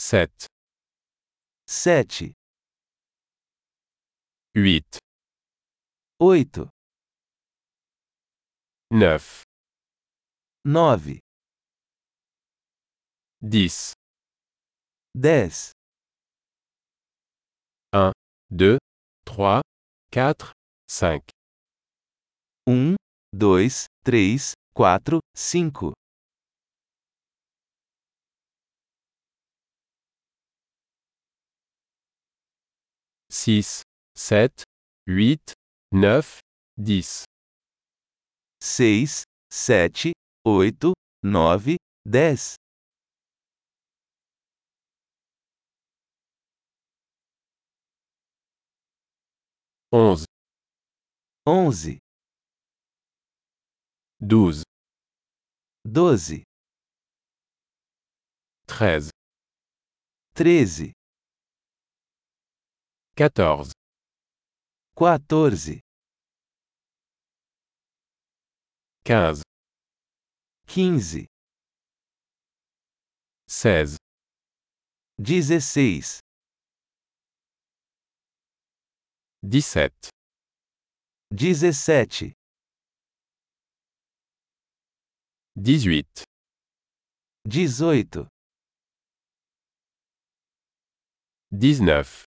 7, 7, 8, 8, 9, 9, 10, 10, 2, 3, 4, 5, 1, 2, 3, 4, 5, 6, 7, 8, 9, 10, 6, 7, 8, 9, 10, 11, 11, 12, 12, 13, 13, 14, 14, 15, 15, 16, 16, 17, 17, 18, 18, 19,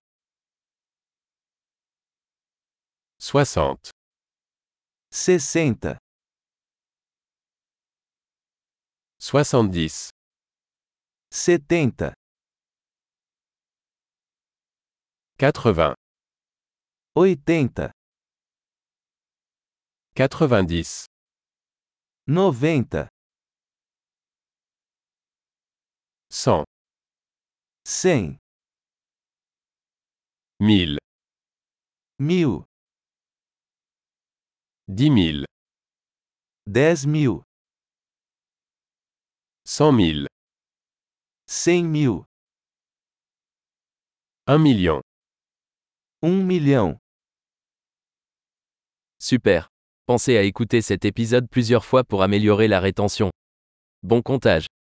60, 60, 70, 70, 80, 80, 90, 90, 100, 100, 1000, 1000, 10 000, 10 mil, 100 000, 100 mil, 1 million. 1 million. Super. Pensez à écouter cet épisode plusieurs fois pour améliorer la rétention. Bon comptage.